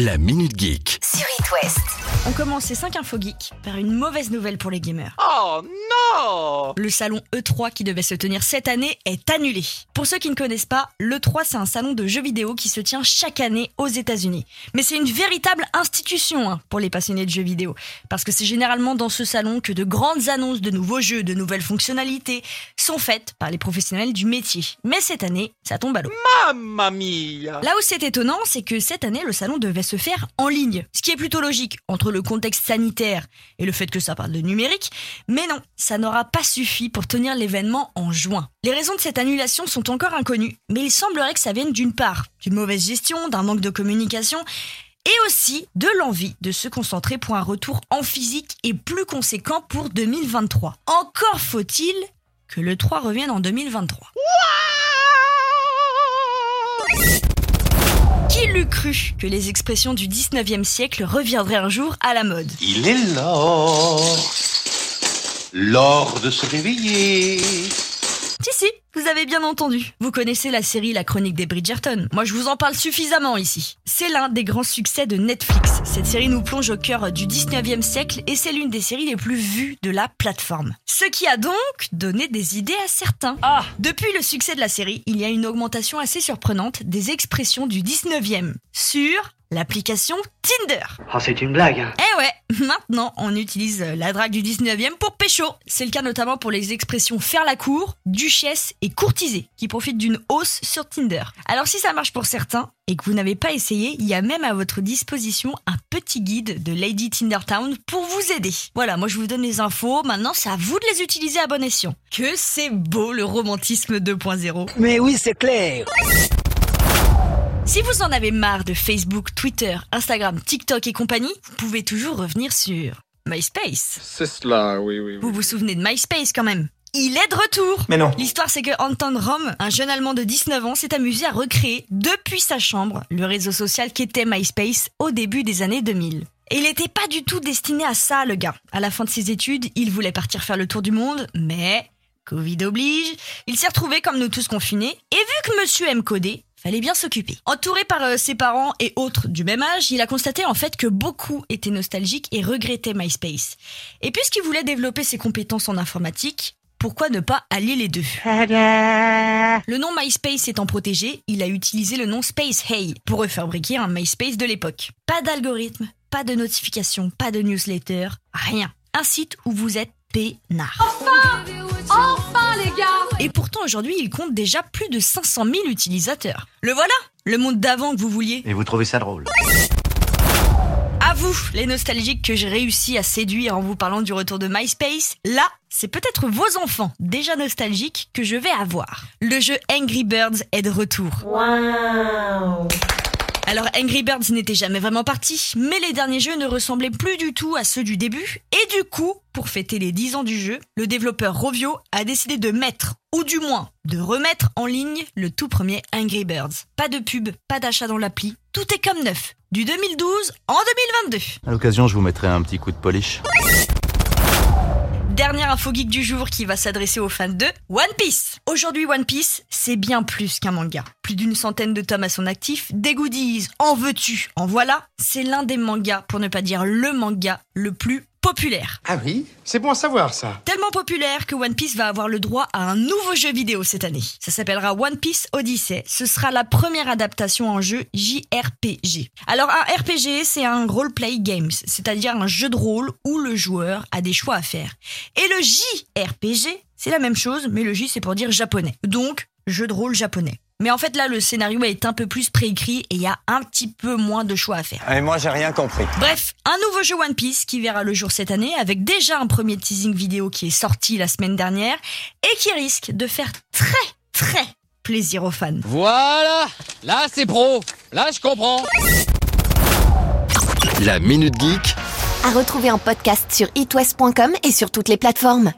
La Minute Geek. sur It West. On commence ces 5 infos geeks par une mauvaise nouvelle pour les gamers. Oh non Le salon E3 qui devait se tenir cette année est annulé. Pour ceux qui ne connaissent pas, l'E3 c'est un salon de jeux vidéo qui se tient chaque année aux États-Unis. Mais c'est une véritable institution hein, pour les passionnés de jeux vidéo. Parce que c'est généralement dans ce salon que de grandes annonces de nouveaux jeux, de nouvelles fonctionnalités sont faites par les professionnels du métier. Mais cette année, ça tombe à l'eau. Mamma mia Là où c'est étonnant, c'est que cette année, le salon devait se faire en ligne. Ce qui est plutôt logique entre le contexte sanitaire et le fait que ça parle de numérique. Mais non, ça n'aura pas suffi pour tenir l'événement en juin. Les raisons de cette annulation sont encore inconnues, mais il semblerait que ça vienne d'une part d'une mauvaise gestion, d'un manque de communication et aussi de l'envie de se concentrer pour un retour en physique et plus conséquent pour 2023. Encore faut-il que le 3 revienne en 2023. Qui l'eût cru que les expressions du 19e siècle reviendraient un jour à la mode? Il est l'or, l'or de se réveiller. Vous avez bien entendu. Vous connaissez la série La Chronique des Bridgerton. Moi je vous en parle suffisamment ici. C'est l'un des grands succès de Netflix. Cette série nous plonge au cœur du 19e siècle et c'est l'une des séries les plus vues de la plateforme. Ce qui a donc donné des idées à certains. Ah Depuis le succès de la série, il y a une augmentation assez surprenante des expressions du 19e sur l'application Tinder. Oh, c'est une blague. hein. Eh ouais, maintenant on utilise la drague du 19e pour pécho. C'est le cas notamment pour les expressions faire la cour, duchesse et courtiser, qui profitent d'une hausse sur Tinder. Alors si ça marche pour certains et que vous n'avez pas essayé, il y a même à votre disposition un petit guide de Lady Tindertown pour vous aider. Voilà, moi je vous donne les infos, maintenant c'est à vous de les utiliser à bon escient. Que c'est beau le romantisme 2.0. Mais oui, c'est clair. Si vous en avez marre de Facebook, Twitter, Instagram, TikTok et compagnie, vous pouvez toujours revenir sur MySpace. C'est cela, oui, oui. Vous vous souvenez de MySpace quand même il est de retour Mais non. L'histoire c'est que Anton Rom, un jeune Allemand de 19 ans, s'est amusé à recréer depuis sa chambre le réseau social qu'était MySpace au début des années 2000. Et il n'était pas du tout destiné à ça, le gars. À la fin de ses études, il voulait partir faire le tour du monde, mais Covid oblige, il s'est retrouvé comme nous tous confinés, et vu que monsieur aime coder, fallait bien s'occuper. Entouré par euh, ses parents et autres du même âge, il a constaté en fait que beaucoup étaient nostalgiques et regrettaient MySpace. Et puisqu'il voulait développer ses compétences en informatique, pourquoi ne pas allier les deux? Le nom MySpace étant protégé, il a utilisé le nom Space Hey pour refabriquer un MySpace de l'époque. Pas d'algorithme, pas de notification, pas de newsletter, rien. Un site où vous êtes pourtant aujourd'hui, il compte déjà plus de 500 000 utilisateurs. Le voilà, le monde d'avant que vous vouliez. Et vous trouvez ça drôle À vous, les nostalgiques que j'ai réussi à séduire en vous parlant du retour de MySpace, là, c'est peut-être vos enfants déjà nostalgiques que je vais avoir. Le jeu Angry Birds est de retour. Alors Angry Birds n'était jamais vraiment parti, mais les derniers jeux ne ressemblaient plus du tout à ceux du début, et du coup, pour fêter les 10 ans du jeu, le développeur Rovio a décidé de mettre, ou du moins de remettre en ligne le tout premier Angry Birds. Pas de pub, pas d'achat dans l'appli, tout est comme neuf, du 2012 en 2022. À l'occasion, je vous mettrai un petit coup de polish. Dernière info geek du jour qui va s'adresser aux fans de One Piece. Aujourd'hui, One Piece, c'est bien plus qu'un manga. Plus d'une centaine de tomes à son actif, des goodies, en veux-tu, en voilà. C'est l'un des mangas, pour ne pas dire le manga, le plus populaire. Ah oui, c'est bon à savoir ça. Tellement populaire que One Piece va avoir le droit à un nouveau jeu vidéo cette année. Ça s'appellera One Piece Odyssey. Ce sera la première adaptation en jeu JRPG. Alors un RPG, c'est un role-play games, c'est-à-dire un jeu de rôle où le joueur a des choix à faire. Et le JRPG, c'est la même chose, mais le J c'est pour dire japonais. Donc, jeu de rôle japonais. Mais en fait là, le scénario est un peu plus préécrit et il y a un petit peu moins de choix à faire. Et moi, j'ai rien compris. Bref, un nouveau jeu One Piece qui verra le jour cette année avec déjà un premier teasing vidéo qui est sorti la semaine dernière et qui risque de faire très très plaisir aux fans. Voilà Là, c'est pro Là, je comprends La Minute Geek À retrouver en podcast sur itwest.com et sur toutes les plateformes.